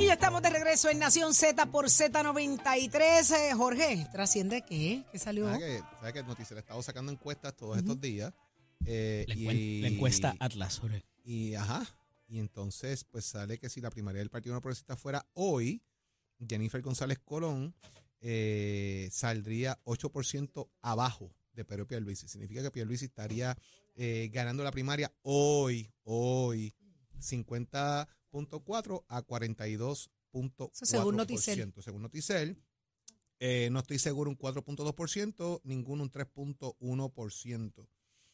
Y ya estamos de regreso en Nación Z por Z93. Eh, Jorge, ¿trasciende qué? ¿Qué salió? ¿Sabes que, ¿sabes que Noticiero ha estado sacando encuestas todos estos días? Eh, La, y- la encuesta Atlas, Jorge. Y ajá. Y entonces, pues sale que si la primaria del Partido No Progresista fuera hoy, Jennifer González Colón eh, saldría 8% abajo de Pedro Pierluisi. Significa que Pierluisi estaría eh, ganando la primaria hoy, hoy, 50.4 a 42.4%. Eso según Noticel. Según Noticel. Eh, no estoy seguro un 4.2%, ninguno un 3.1%.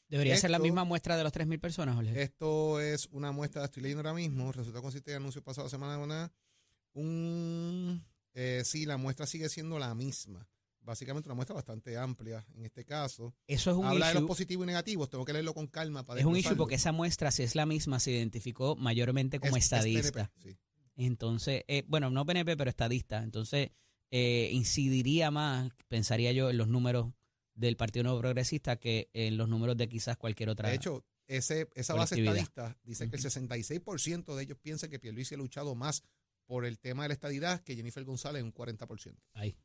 Debería ser la misma muestra de los 3.000 personas, Jorge. Esto es una muestra, estoy leyendo ahora mismo, resultado consiste de anuncio pasado semana una, un, eh, sí, la muestra sigue siendo la misma. Básicamente una muestra bastante amplia en este caso. Eso es un Habla de los positivos y negativos, tengo que leerlo con calma para Es un issue porque esa muestra, si es la misma, se identificó mayormente como Es- es estadista. PNP, sí. Entonces, eh, bueno, no PNP, pero estadista. Entonces, eh, incidiría más, pensaría yo, en los números del Partido Nuevo Progresista que en los números de quizás cualquier otra. De hecho, ese, esa base estadista dice que el 66% de ellos piensan que Pierluisi ha luchado más por el tema de la estadidad que Jennifer González en un 40%. ahí.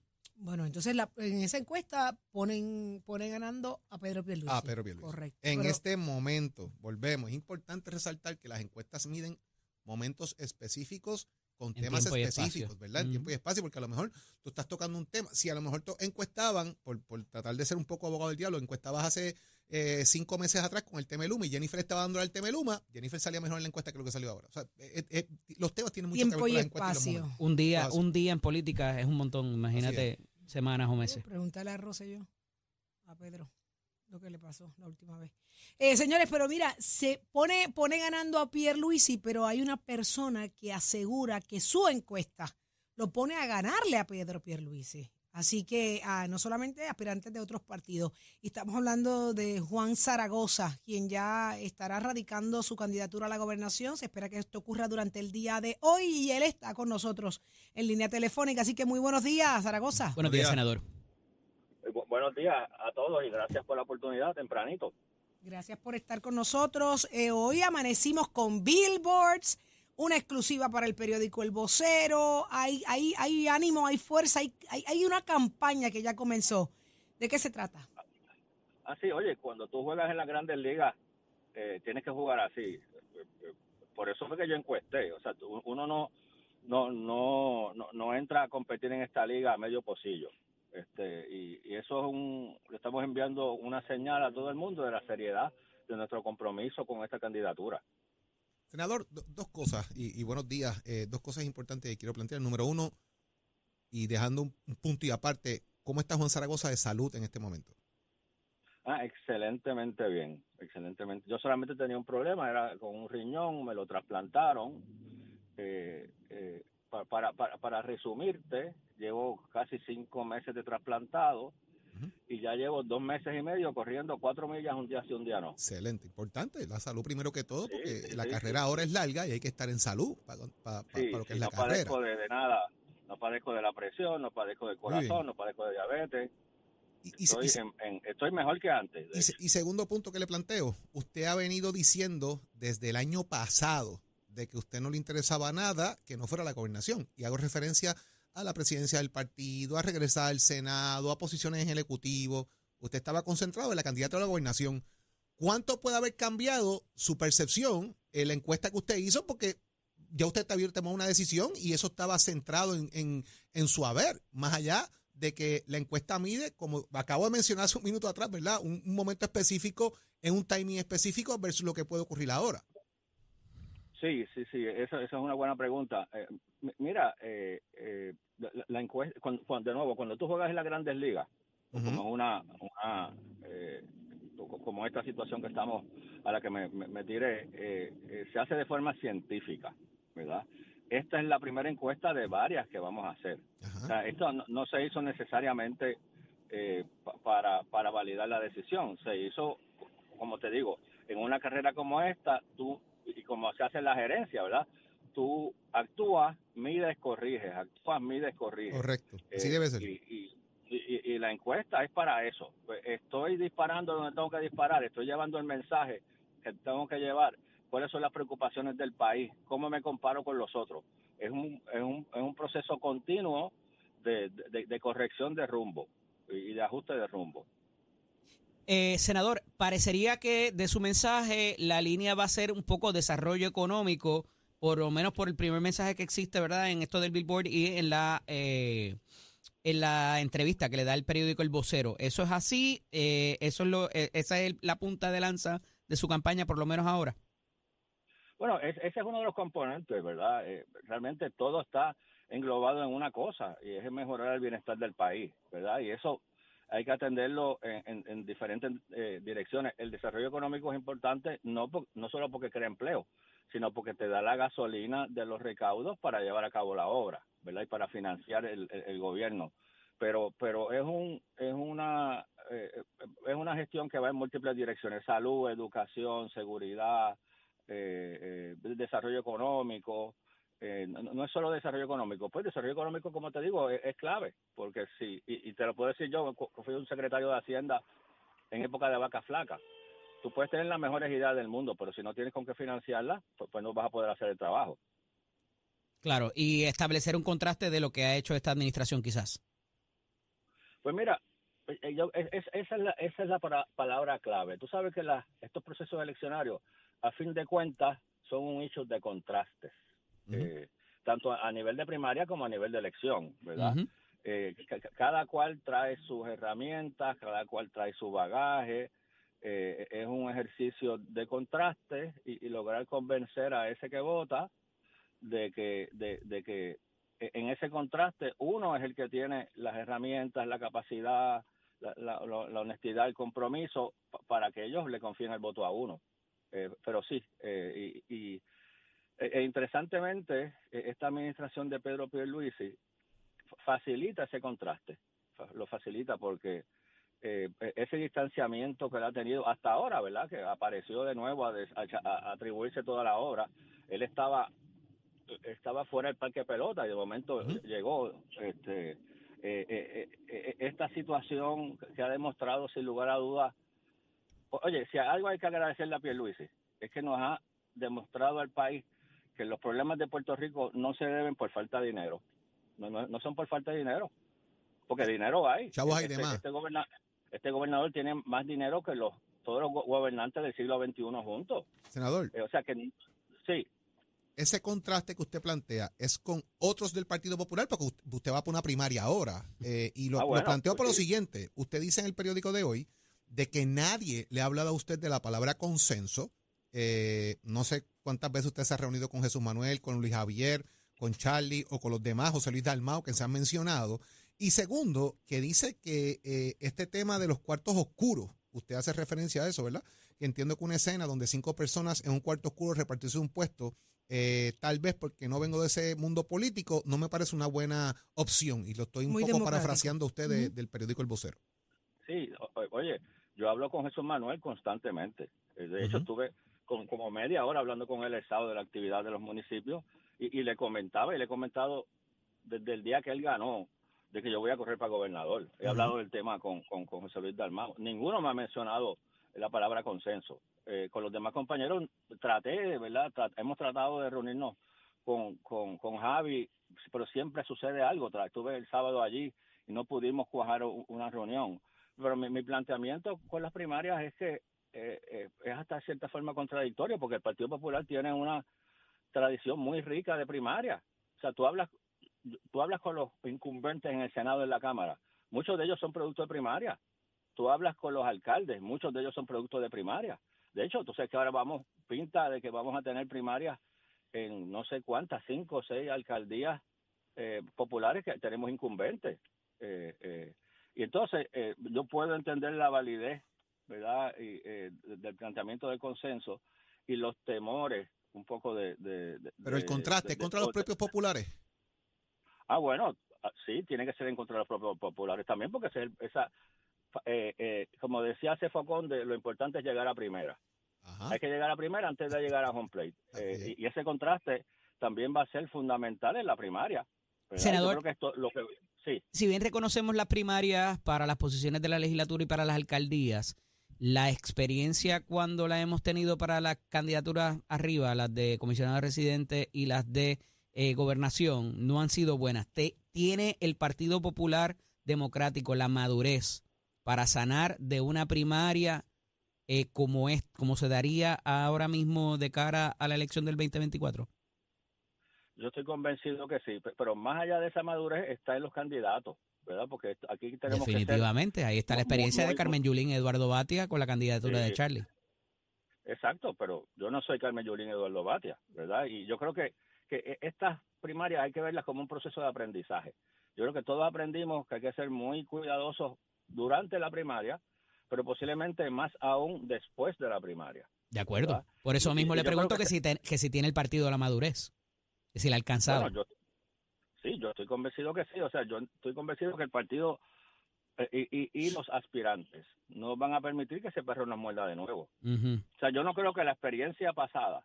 Bueno, entonces la- en esa encuesta ponen, ponen ganando a Pedro Pierluisi. Ah, Pedro Pierluisi. Correcto. En Pero- este momento, volvemos, es importante resaltar que las encuestas miden momentos específicos con temas tiempo específicos, espacio. ¿verdad? En tiempo y espacio, porque a lo mejor tú estás tocando un tema. Si a lo mejor tú encuestaban, por, por tratar de ser un poco abogado del diablo, encuestabas hace eh, cinco meses atrás con el tema de Luma y Jennifer estaba dando al tema de Luma, Jennifer salía mejor en la encuesta que lo que salió ahora. O sea, eh, eh, los temas tienen mucho que ver Tiempo con y las encuestas y los espacio. Un día, un día en política es un montón. Imagínate semanas o meses. Pregúntale a Rosselló, a Pedro, lo que le pasó la última vez. Eh, señores, pero mira, se pone, pone ganando a Pierluisi, pero hay una persona que asegura que su encuesta lo pone a ganarle a Pedro Pierluisi. Así que ah, no solamente aspirantes de otros partidos. Y estamos hablando de Juan Zaragoza, quien ya estará radicando su candidatura a la gobernación. Se espera que esto ocurra durante el día de hoy y él está con nosotros en línea telefónica. Así que muy buenos días, Zaragoza. Buenos días, días. senador. Eh, bu- Buenos días a todos y gracias por la oportunidad tempranito. Gracias por estar con nosotros. Eh, hoy amanecimos con billboards, una exclusiva para el periódico El Vocero. Hay, hay, hay ánimo, hay fuerza, hay, hay, una campaña que ya comenzó. ¿De qué se trata? Así, oye, cuando tú juegas en las grandes ligas, eh, tienes que jugar así. Eh, eh, Por eso fue que yo encuesté. O sea, uno no, no, no, no, no entra a competir en esta liga a medio pocillo. Este, y, y eso es un, le estamos enviando una señal a todo el mundo de la seriedad de nuestro compromiso con esta candidatura. Senador, do- dos cosas, y, buenos días, eh, dos cosas importantes que quiero plantear. Número uno, y dejando un, un punto y aparte, ¿cómo está Juan Zaragoza de salud en este momento? Ah, excelentemente bien, excelentemente. Yo solamente tenía un problema, era con un riñón, me lo trasplantaron. Eh, eh, pa- para, para, para resumirte, llevo casi cinco meses de trasplantado Y ya llevo dos meses y medio corriendo cuatro millas un día sí, un día no. Excelente, importante, la salud primero que todo, Sí, porque sí, la carrera ahora es larga y hay que estar en salud para, para- para Sí, lo que es la no carrera. padezco de, de nada, no padezco de la presión, no padezco del corazón, no padezco de diabetes. Y, y- Estoy, y se- en- en- estoy mejor que antes. y segundo punto que le planteo, usted ha venido diciendo desde el año pasado de que a usted no le interesaba nada que no fuera la gobernación. Y hago referencia a la presidencia del partido, a regresar al Senado, a posiciones en el Ejecutivo. Usted estaba concentrado en la candidata a la gobernación. ¿Cuánto puede haber cambiado su percepción en la encuesta que usted hizo? Porque ya usted había tomado una decisión y eso estaba centrado en, en- en su haber, más allá de que la encuesta mide, como acabo de mencionar hace un minuto atrás, ¿verdad? Un momento específico, en un timing específico versus lo que puede ocurrir ahora. Sí, sí, sí, eso, esa es una buena pregunta. Eh, mi- mira, eh, eh, la, la encuesta, cuando, cuando- de nuevo, cuando tú juegas en las grandes ligas, Ujú. como una, una eh, co- como esta situación que estamos a la que me, me, me tiré, eh, eh, se hace de forma científica, ¿verdad? Esta es la primera encuesta de varias que vamos a hacer. O sea, esto no, no se hizo necesariamente eh, pa- para, para validar la decisión, se hizo, como te digo, en una carrera como esta, tú, y como se hace en la gerencia, ¿verdad? Tú actúas, mides, corriges, actúas, mides, corriges. Correcto. Así Eh, debe ser. Y, y- y- y la encuesta es para eso. Pues, Estoy disparando donde tengo que disparar, estoy llevando el mensaje que tengo que llevar. ¿Cuáles son las preocupaciones del país? ¿Cómo me comparo con los otros? es un, es un, es un proceso continuo de, de, de corrección de rumbo y de ajuste de rumbo. Eh, senador, parecería que de su mensaje la línea va a ser un poco desarrollo económico, por lo menos por el primer mensaje que existe, ¿verdad? En esto del Billboard y en la eh, en la entrevista que le da el periódico El Vocero. ¿Eso es así? Eh, eso es lo, eh, ¿Esa es la punta de lanza de su campaña, por lo menos ahora? Bueno, ese es uno de los componentes, ¿verdad? Eh, realmente todo está englobado en una cosa y es mejorar el bienestar del país, ¿verdad? Y eso hay que atenderlo en, en, diferentes eh, direcciones. El desarrollo económico es importante no, no solo porque crea empleo, sino porque te da la gasolina de los recaudos para llevar a cabo la obra, ¿verdad? Y para financiar el gobierno. Pero, pero es un, es una, eh, es una gestión que va en múltiples direcciones: salud, educación, seguridad, eh, eh, desarrollo económico. Eh, no, no, es solo desarrollo económico, pues desarrollo económico, como te digo, es, es clave, porque sí, y, y, te lo puedo decir yo, fui un secretario de Hacienda en época de vaca flaca. Tú puedes tener las mejores ideas del mundo, pero si no tienes con qué financiarlas, pues, pues no vas a poder hacer el trabajo. Claro, y establecer un contraste de lo que ha hecho esta administración quizás. Pues mira, yo, es, es, esa es la, esa es la para, palabra clave. Tú sabes que la, estos procesos eleccionarios, a fin de cuentas, son un hecho de contrastes. Uh -huh. eh, tanto a nivel de primaria como a nivel de elección, ¿verdad? Uh -huh. eh, cada cual trae sus herramientas, cada cual trae su bagaje, eh, es un ejercicio de contraste y, y, lograr convencer a ese que vota de que, de, de que en ese contraste uno es el que tiene las herramientas, la capacidad, la, la, la honestidad, el compromiso para que ellos le confíen el voto a uno. Eh, pero sí, eh, y, y e interesantemente, esta administración de Pedro Pierluisi facilita ese contraste, lo facilita porque eh, ese distanciamiento que él ha tenido hasta ahora, ¿verdad? Que apareció de nuevo a, a, a atribuirse toda la obra. Él estaba estaba fuera del parque pelota y de momento uh -huh. llegó este eh, eh, eh, esta situación que ha demostrado sin lugar a dudas oye si algo hay que agradecerle a Pierluisi es que nos ha demostrado al país que los problemas de Puerto Rico no se deben por falta de dinero no, no, no son por falta de dinero porque dinero hay Chavos hay este, demás. Este, goberna este gobernador tiene más dinero que los todos los gobernantes del siglo XXI juntos senador o sea que sí ese contraste que usted plantea es con otros del Partido Popular, porque usted va por una primaria ahora, eh, y lo, ah, bueno, lo planteó por pues lo siguiente. Usted dice en el periódico de hoy de que nadie le ha hablado a usted de la palabra consenso. Eh, no sé cuántas veces usted se ha reunido con Jesús Manuel, con Luis Javier, con Charlie o con los demás, José Luis Dalmao, que se han mencionado. Y segundo, que dice que eh, este tema de los cuartos oscuros, usted hace referencia a eso, ¿verdad? Que entiendo que una escena donde cinco personas en un cuarto oscuro repartirse un puesto eh, tal vez porque no vengo de ese mundo político, no me parece una buena opción. Y lo estoy un Muy poco parafraseando a usted de, uh -huh. del periódico El Vocero. Sí, oye, yo hablo con Jesús Manuel constantemente. Eh, de hecho, uh -huh. estuve con, como media hora hablando con él el sábado de la actividad de los municipios y, y le comentaba y le he comentado desde el día que él ganó de que yo voy a correr para gobernador. He uh -huh. hablado del tema con, con, con José Luis Dalmao. Ninguno me ha mencionado la palabra consenso. Eh, con los demás compañeros traté, ¿verdad? Trat hemos tratado de reunirnos con, con, con Javi, pero siempre sucede algo. Estuve el sábado allí y no pudimos cuajar una reunión. Pero mi, mi planteamiento con las primarias es que eh, eh, es hasta cierta forma contradictorio, porque el Partido Popular tiene una tradición muy rica de primaria. O sea, tú hablas, tú hablas con los incumbentes en el Senado en la Cámara. Muchos de ellos son productos de primaria. Tú hablas con los alcaldes, muchos de ellos son productos de primaria. De hecho, tú sabes que ahora vamos, pinta de que vamos a tener primarias en no sé cuántas, cinco o seis alcaldías eh, populares que tenemos incumbentes. Eh, eh, y entonces eh, yo puedo entender la validez, ¿verdad?, y, eh, del planteamiento del consenso y los temores un poco de... de, de Pero el contraste de, contra los propios populares. Ah, bueno, ah, sí, tiene que ser en contra de los propios populares también, porque esa, eh, eh, como decía Cefocón, de, lo importante es llegar a primera. Ajá. Hay que llegar a primera antes de llegar a home plate. Eh, y, y, ese contraste también va a ser fundamental en la primaria. ¿verdad? Senador, que esto, lo que, sí. si bien reconocemos las primarias para las posiciones de la legislatura y para las alcaldías, la experiencia cuando la hemos tenido para las candidaturas arriba, las de comisionado residente y las de eh, gobernación no han sido buenas. Te, ¿Tiene el Partido Popular Democrático la madurez para sanar de una primaria eh, como, es, como se daría ahora mismo de cara a la elección del 2024? Yo estoy convencido que sí, pe- pero más allá de esa madurez está en los candidatos, ¿verdad? Porque aquí tenemos que Definitivamente, ahí está la muy- experiencia de Carmen Yulín Eduardo Batia con la candidatura Sí. de Charlie. Exacto, pero yo no soy Carmen Yulín Eduardo Batia, ¿verdad? Y yo creo que, que e- estas primarias hay que verlas como un proceso de aprendizaje. Yo creo que todos aprendimos que hay que ser muy cuidadosos durante la primaria, pero posiblemente más aún después de la primaria. De acuerdo. ¿Verdad? Por eso mismo y le pregunto que que, si, ten- que si tiene el partido la madurez, si la ha alcanzado. Bueno, yo, sí, yo estoy convencido que sí, o sea, yo estoy convencido que el partido eh, y, y, y los aspirantes no van a permitir que ese perro nos muerda de nuevo. O sea, yo no creo que la experiencia pasada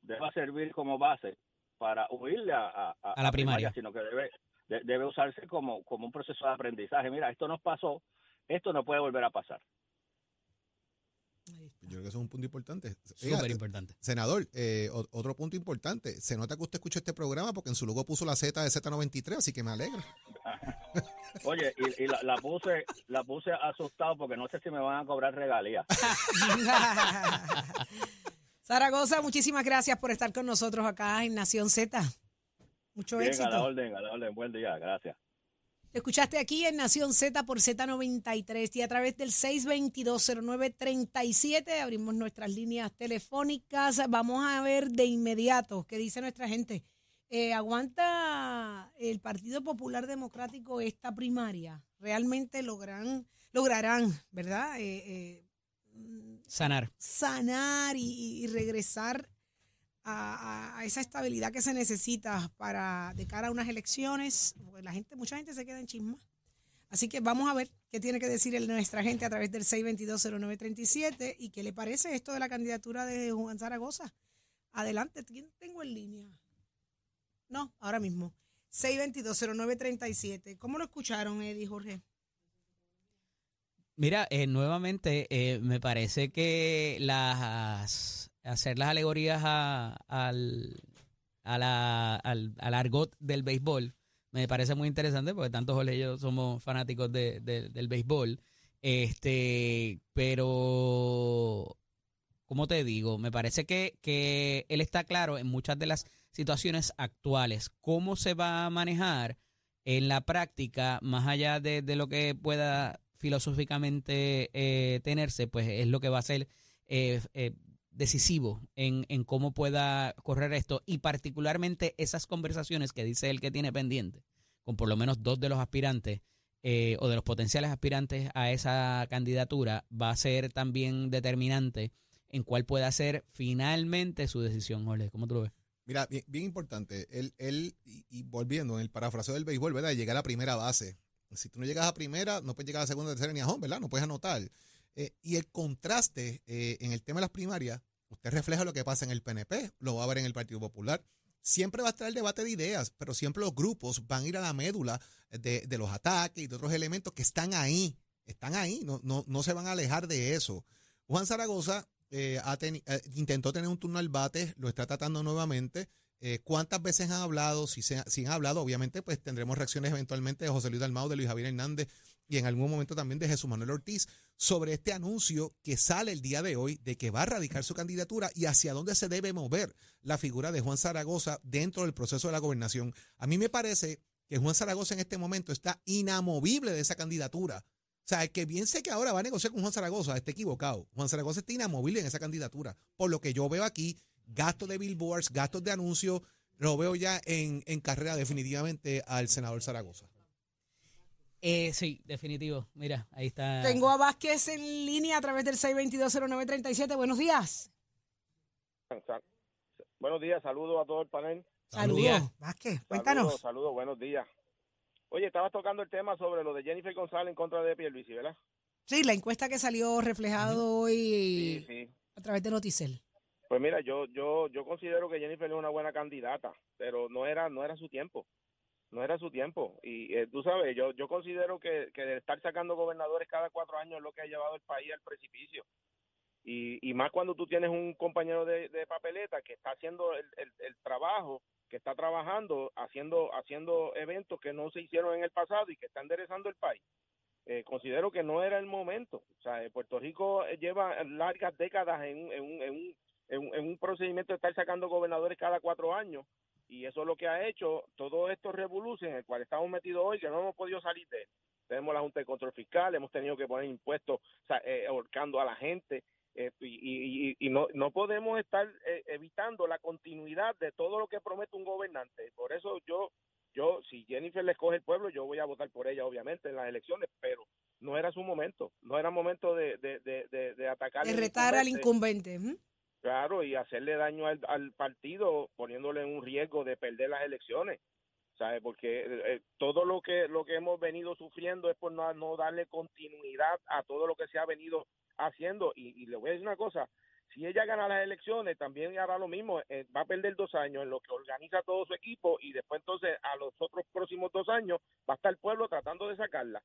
deba servir como base para huirle a, a, A la primaria. sino que debe, de- debe usarse como, como un proceso de aprendizaje. Mira, esto nos pasó, esto no puede volver a pasar. Yo creo que eso es un punto importante. Súper importante. Senador, eh, otro punto importante. Se nota que usted escucha este programa porque en su logo puso la Z de Z93, así que me alegra. Oye, y, y la, la puse la puse asustado porque no sé si me van a cobrar regalías. Zaragoza, muchísimas gracias por estar con nosotros acá en Nación Z. Mucho Bien, a la éxito. orden, a la orden. Buen día, gracias. Te escuchaste aquí en Nación Z por Z93 y a través del 6220937 abrimos nuestras líneas telefónicas. Vamos a ver de inmediato qué dice nuestra gente. Eh, ¿Aguanta el Partido Popular Democrático esta primaria? ¿Realmente lograrán, lograrán verdad? Eh, eh, Sanar. sanar y, y regresar a, a- esa estabilidad que se necesita para de cara a unas elecciones. Porque la gente, mucha gente se queda en chisma. Así que vamos a ver qué tiene que decir el- nuestra gente a través del 6220937 y qué le parece esto de la candidatura de Juan Zaragoza. Adelante, ¿quién tengo en línea? No, ahora mismo. 6220937. ¿Cómo lo escucharon, Eddie Jorge? Mira, eh, nuevamente eh, me parece que las hacer las alegorías a- al, al, al argot del béisbol me parece muy interesante porque tanto Jorge y yo somos fanáticos de- de- del béisbol. Este, pero, ¿cómo te digo? Me parece que, que él está claro en muchas de las situaciones actuales. ¿Cómo se va a manejar en la práctica, más allá de, de lo que pueda filosóficamente eh, tenerse, pues es lo que va a ser decisivo en, en cómo pueda correr esto y particularmente esas conversaciones que dice él que tiene pendiente con por lo menos dos de los aspirantes eh, o de los potenciales aspirantes a esa candidatura va a ser también determinante en cuál pueda ser finalmente su decisión, Jorge. ¿Cómo tú lo ves? Mira, bien, bien importante, él, él y, volviendo en el parafraseo del béisbol, ¿verdad? Llegar a la primera base. Si tú no llegas a primera, no puedes llegar a segunda, tercera ni a home, ¿verdad? No puedes anotar. Eh, y el contraste eh, en el tema de las primarias, usted refleja lo que pasa en el PNP, lo va a ver en el Partido Popular. Siempre va a estar el debate de ideas, pero siempre los grupos van a ir a la médula de, de los ataques y de otros elementos que están ahí, están ahí, no, no, no se van a alejar de eso. Juan Zaragoza eh, ha intentó tener un turno al bate, lo está tratando nuevamente. ¿Cuántas veces han hablado? Si, se, si han hablado, obviamente, pues tendremos reacciones eventualmente de José Luis Dalmau, de Luis Javier Hernández y en algún momento también de Jesús Manuel Ortiz sobre este anuncio que sale el día de hoy de que va a radicar su candidatura y hacia dónde se debe mover la figura de Juan Zaragoza dentro del proceso de la gobernación. A mí me parece que Juan Zaragoza en este momento está inamovible de esa candidatura. O sea, el que piense que ahora va a negociar con Juan Zaragoza está equivocado. Juan Zaragoza está inamovible en esa candidatura. Por lo que yo veo aquí, gastos de billboards, gastos de anuncios, lo veo ya en, en carrera definitivamente al senador Zaragoza. Eh, sí, definitivo. Mira, ahí está. Tengo a Vázquez en línea a través del 6220937. Buenos días. Buenos días, saludos a todo el panel. Saludos. Saludos. Vázquez, cuéntanos. Saludos, saludos, buenos días. Oye, estabas tocando el tema sobre lo de Jennifer González en contra de Pierluisi, ¿verdad? Sí, la encuesta que salió reflejado hoy Sí, sí. a través de Noticel. Pues mira, yo yo yo considero que Jennifer es una buena candidata, pero no era no era su tiempo. No era su tiempo. Y eh, tú sabes, yo yo considero que, que estar sacando gobernadores cada cuatro años es lo que ha llevado el país al precipicio. Y, y más cuando tú tienes un compañero de, de papeleta que está haciendo el, el, el trabajo, que está trabajando, haciendo, haciendo eventos que no se hicieron en el pasado y que está enderezando el país. Eh, considero que no era el momento. O sea, eh, Puerto Rico eh, lleva largas décadas en, en, un- en, un- en, un- en un procedimiento de estar sacando gobernadores cada cuatro años y eso es lo que ha hecho todo esto revolución en el cual estamos metidos hoy que no hemos podido salir de él. Tenemos la Junta de Control Fiscal, hemos tenido que poner impuestos o sea, eh, ahorcando a la gente eh, y, y- no, no podemos estar eh, evitando la continuidad de todo lo que promete un gobernante. Por eso yo yo, si Jennifer le escoge el pueblo, yo voy a votar por ella, obviamente, en las elecciones, pero no era su momento, no era momento de, de, de, de, de atacar De retar al incumbente. Claro, y hacerle daño al, partido, poniéndole en un riesgo de perder las elecciones. ¿Sabes? Porque eh, eh, todo lo que lo que hemos venido sufriendo es por no, no darle continuidad a todo lo que se ha venido haciendo. Y, y le voy a decir una cosa, si ella gana las elecciones, también hará lo mismo, eh, va a perder dos años en lo que organiza todo su equipo y después entonces a los otros próximos dos años va a estar el pueblo tratando de sacarla.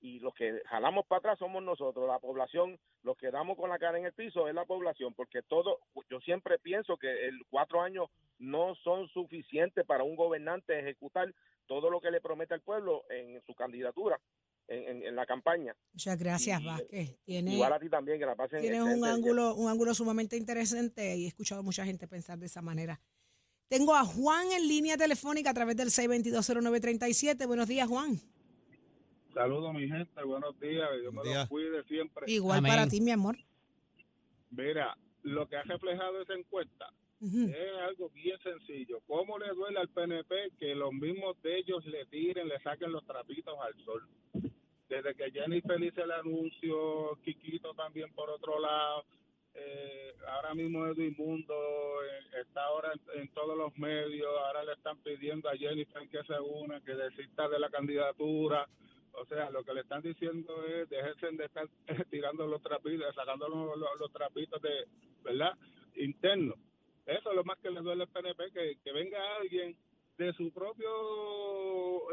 Y los que jalamos para atrás somos nosotros, la población, los que damos con la cara en el piso es la población, porque todo, yo siempre pienso que el cuatro años no son suficientes para un gobernante ejecutar todo lo que le promete al pueblo en su candidatura, en, en- en la campaña. Muchas gracias, Y- Vázquez. Tiene, Igual a ti también, que la pasen tienes un ángulo, un ángulo sumamente interesante y he escuchado a mucha gente pensar de esa manera. Tengo a Juan en línea telefónica a través del 6220937. Buenos días, Juan. Saludos, mi gente. Buenos días. Que Dios me los cuide siempre. Igual Amén. para ti, mi amor. Mira, lo que ha reflejado esa encuesta es algo bien sencillo. ¿Cómo le duele al PNP que los mismos de ellos le tiren, le saquen los trapitos al sol? Desde que Jennifer hizo el anuncio, Quiquito también por otro lado, eh, ahora mismo Edwin Mundo eh, está ahora en, en todos los medios, ahora le están pidiendo a Jennifer que se una, que desista de la candidatura. O sea, lo que le están diciendo es déjense de estar tirando los trapitos, sacando los, los- los trapitos de, ¿verdad? Internos. Eso es lo más que le duele al PNP, que, que venga alguien de su propio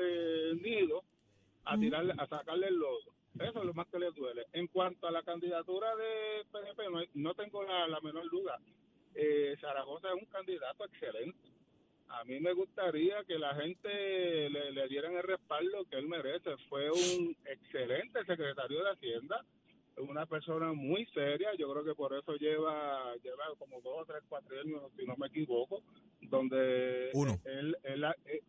eh, nido a tirarle, a sacarle el lodo. Eso es lo más que le duele. En cuanto a la candidatura de PNP, no, no tengo la, la menor duda. Eh, Zaragoza es un candidato excelente. A mí me gustaría que la gente le, le dieran el respaldo que él merece. Fue un excelente secretario de Hacienda, una persona muy seria. Yo creo que por eso lleva lleva como dos o tres cuatrienios, si no me equivoco, donde Uno. él, él, él,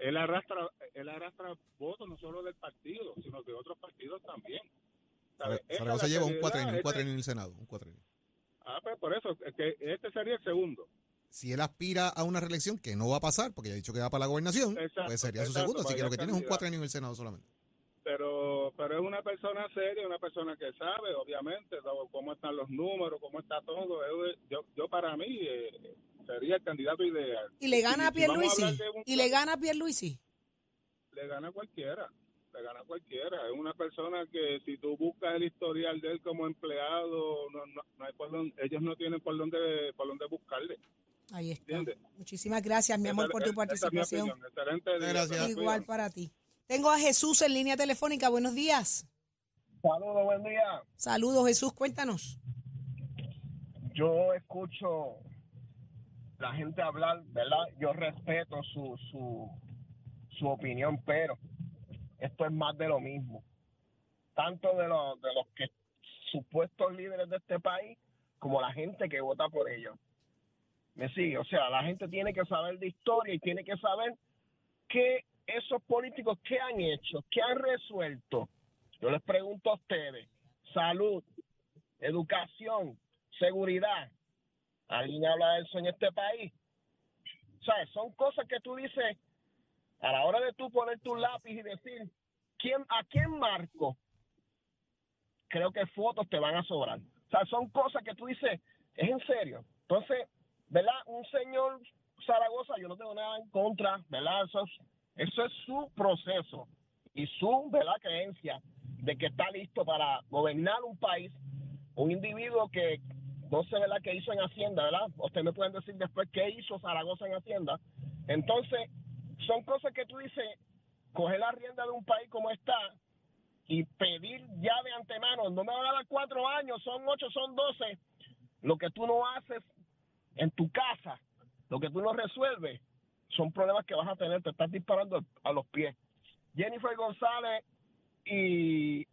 él arrastra él arrastra votos no solo del partido, sino de otros partidos también. Zaragoza lleva un cuatrenio, un en el Senado, un cuatrenio. Ah, pues por eso, es que este sería el segundo. Si él aspira a una reelección, que no va a pasar, porque ya ha dicho que va para la gobernación, Exacto, pues sería su exacto, segundo. Así que lo que tiene es un candidato. cuatrenio en el Senado solamente. pero pero es una persona seria, una persona que sabe, obviamente, cómo están los números, cómo está todo. Yo, yo, para mí eh, sería el candidato ideal. Y le gana a si Pierluisi. un Y le gana a Pierluisi. Le gana a cualquiera, le gana a cualquiera. Es una persona que si tú buscas el historial de él como empleado, no, no, no hay por dónde- ellos no tienen por dónde, por dónde buscarle. Ahí está. ¿Entiendes? Muchísimas gracias, mi amor, Esa- por tu esa es mi participación. Excelente día. Gracias. Igual para ti. Tengo a Jesús en línea telefónica. Buenos días. Saludos, buen día. Saludos, Jesús. Cuéntanos. Yo escucho la gente hablar, ¿verdad? Yo respeto su, su, su opinión, pero esto es más de lo mismo. Tanto de, los de los que supuestos líderes de este país como la gente que vota por ellos. ¿Me sigue? O sea, la gente tiene que saber de historia y tiene que saber qué esos políticos, qué han hecho, qué han resuelto. Yo les pregunto a ustedes, salud, educación, seguridad. ¿Alguien habla de eso en este país? ¿Sabes? Son cosas que tú dices a la hora de tú poner tu lápiz y decir, ¿quién, ¿a quién marco? Creo que fotos te van a sobrar. O sea, son cosas que tú dices, es en serio. Entonces, ¿verdad? Un señor Zaragoza, yo no tengo nada en contra, ¿verdad? Eso es, eso es su proceso y su, ¿verdad? Creencia de que está listo para gobernar un país. Un individuo que no sé, ¿verdad?, qué hizo en Hacienda, ¿verdad? Ustedes me pueden decir después qué hizo Zaragoza en Hacienda. Entonces, son cosas que tú dices, coger la rienda de un país como está y pedir ya de antemano, no me van a dar cuatro años, son ocho, son doce, Lo que tú no haces en tu casa, lo que tú no resuelves, son problemas que vas a tener, te estás disparando a los pies. Jennifer González y,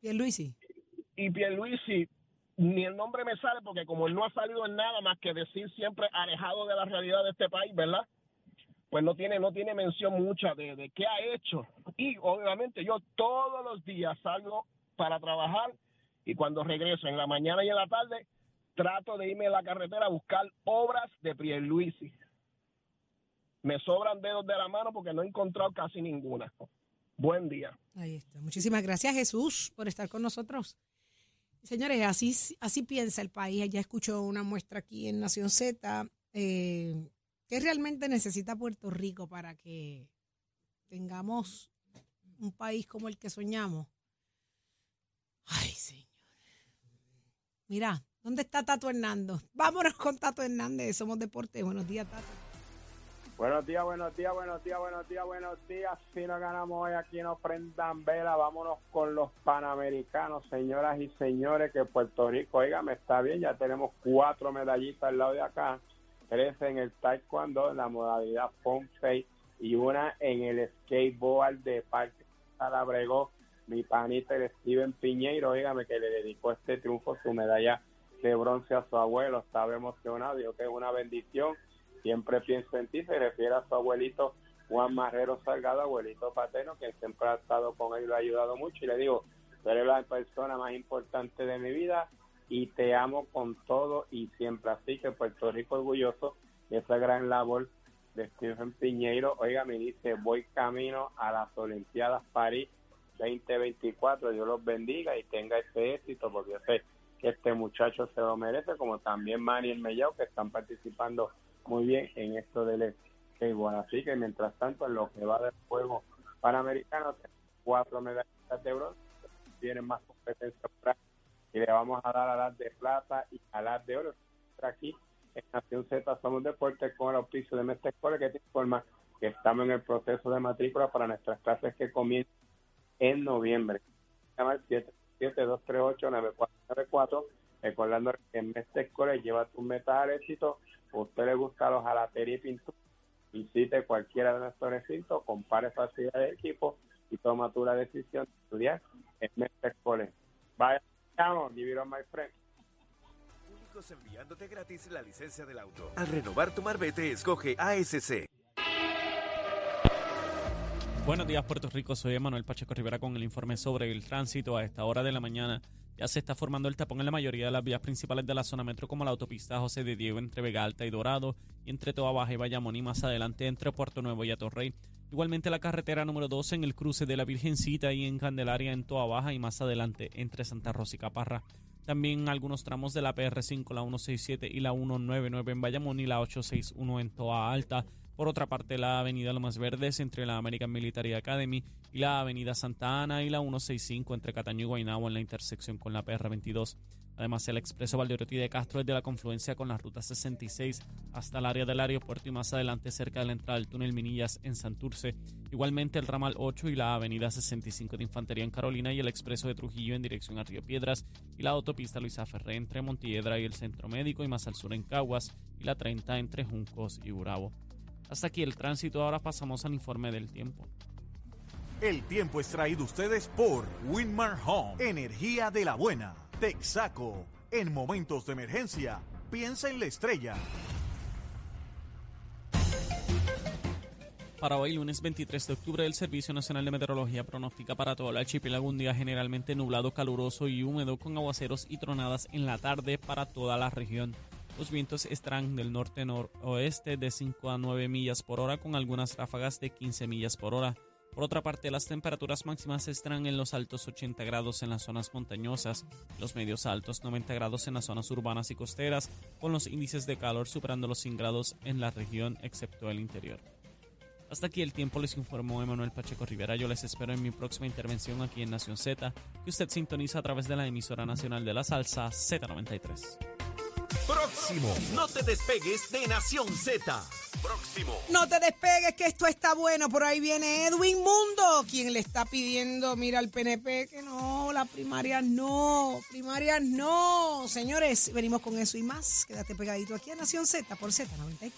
Pierluisi. y Pierluisi, ni el nombre me sale porque como él no ha salido en nada más que decir siempre alejado de la realidad de este país, ¿verdad? Pues no tiene, no tiene mención mucha de, de qué ha hecho. Y obviamente yo todos los días salgo para trabajar y cuando regreso en la mañana y en la tarde trato de irme a la carretera a buscar obras de Pierluisi. Me sobran dedos de la mano porque no he encontrado casi ninguna. Buen día. Ahí está. Muchísimas gracias, Jesús, por estar con nosotros. Señores, así, así piensa el país. Ya escuchó una muestra aquí en Nación Z. Eh, ¿Qué realmente necesita Puerto Rico para que tengamos un país como el que soñamos? Ay, señor. Mira, ¿dónde está Tato Hernández? Vámonos con Tato Hernández. Somos Deportes. Buenos días, Tato. Buenos días, buenos días, buenos días, buenos días, buenos días. Si no ganamos hoy aquí nos prendan vela, vámonos con los panamericanos, señoras y señores, que Puerto Rico, me está bien, ya tenemos cuatro medallitas al lado de acá, tres en el taekwondo, en la modalidad Pompey y una en el skateboard de Parque Salabregó, mi panita el Steven Piñeiro, oígame, que le dedicó este triunfo, su medalla de bronce a su abuelo, estaba emocionado, digo que es una bendición siempre pienso en ti, se refiere a su abuelito Juan Marrero Salgado, abuelito paterno, que siempre ha estado con él y lo ha ayudado mucho. Y le digo, tú eres la persona más importante de mi vida y te amo con todo y siempre. Así que Puerto Rico orgulloso de esa gran labor de Stephen Piñeiro. Oiga, me dice, voy camino a las Olimpiadas París 2024. Dios los bendiga y tenga ese éxito, porque yo sé que este muchacho se lo merece, como también Mariel Mellao, que están participando muy bien en esto del igual Así que mientras tanto, en lo que va del juego panamericano, cuatro medallistas de bronce, tienen más competencia y le vamos a dar a las de plata y a las de oro. Aquí en Nación Z somos deportes con el auspicio de Mestre Escuela que te informa que estamos en el proceso de matrícula para nuestras clases que comienzan en noviembre. Llamar 7 787-238-9494. Recordando que en Mestre College lleva tus metas al éxito. A usted le gusta los jalatería y pintura, visite cualquiera de nuestros recintos, compare facilidades de equipo y toma tu la decisión de estudiar en Mestre College. Vaya, vamos, divino my friend enviándote gratis la licencia del auto. Al renovar tu marbete, escoge ASC. Buenos días, Puerto Rico. Soy Emanuel Pacheco Rivera con el informe sobre el tránsito a esta hora de la mañana. Ya se está formando el tapón en la mayoría de las vías principales de la zona metro, como la autopista José de Diego entre Vega Alta y Dorado, y entre Toa Baja y Bayamón, y más adelante entre Puerto Nuevo y Atorrey. Igualmente la carretera número 12 en el cruce de la Virgencita y en Candelaria en Toa Baja, y más adelante entre Santa Rosa y Caparra. También algunos tramos de la PR5, la 167 y la 199 en Bayamón y la 861 en Toa Alta por otra parte, la avenida Lomas Verdes entre la American Military Academy y la avenida Santa Ana y la 165 entre Cataño y Guaynabo en la intersección con la PR22. Además, el expreso Valdeoriotti de Castro desde la confluencia con la ruta 66 hasta el área del aeropuerto y más adelante cerca de la entrada del túnel Minillas en Santurce. Igualmente el ramal 8 y la avenida 65 de Infantería en Carolina y el expreso de Trujillo en dirección a Río Piedras y la autopista Luisa Ferré entre Montiedra y el Centro Médico y más al sur en Caguas y la 30 entre Juncos y Urabo. Hasta aquí el tránsito, ahora pasamos al informe del tiempo. El tiempo es traído ustedes por Winmar Home, energía de la buena. Texaco, en momentos de emergencia, piensa en la estrella. Para hoy, lunes 23 de octubre, el Servicio Nacional de Meteorología pronostica para todo el archipiélago un día generalmente nublado, caluroso y húmedo con aguaceros y tronadas en la tarde para toda la región. Los vientos estarán del norte-noroeste de 5 a 9 millas por hora con algunas ráfagas de 15 millas por hora. Por otra parte, las temperaturas máximas estarán en los altos 80 grados en las zonas montañosas, los medios altos 90 grados en las zonas urbanas y costeras, con los índices de calor superando los 100 grados en la región excepto el interior. Hasta aquí el tiempo les informó Emanuel Pacheco Rivera. Yo les espero en mi próxima intervención aquí en Nación Z, que usted sintoniza a través de la emisora nacional de la salsa Z93. Próximo. No te despegues de Nación Z. Próximo. No te despegues que esto está bueno. Por ahí viene Edwin Mundo, quien le está pidiendo, mira al PNP que no las primarias no, primarias no. Señores, venimos con eso y más. Quédate pegadito aquí a Nación Z por Z93.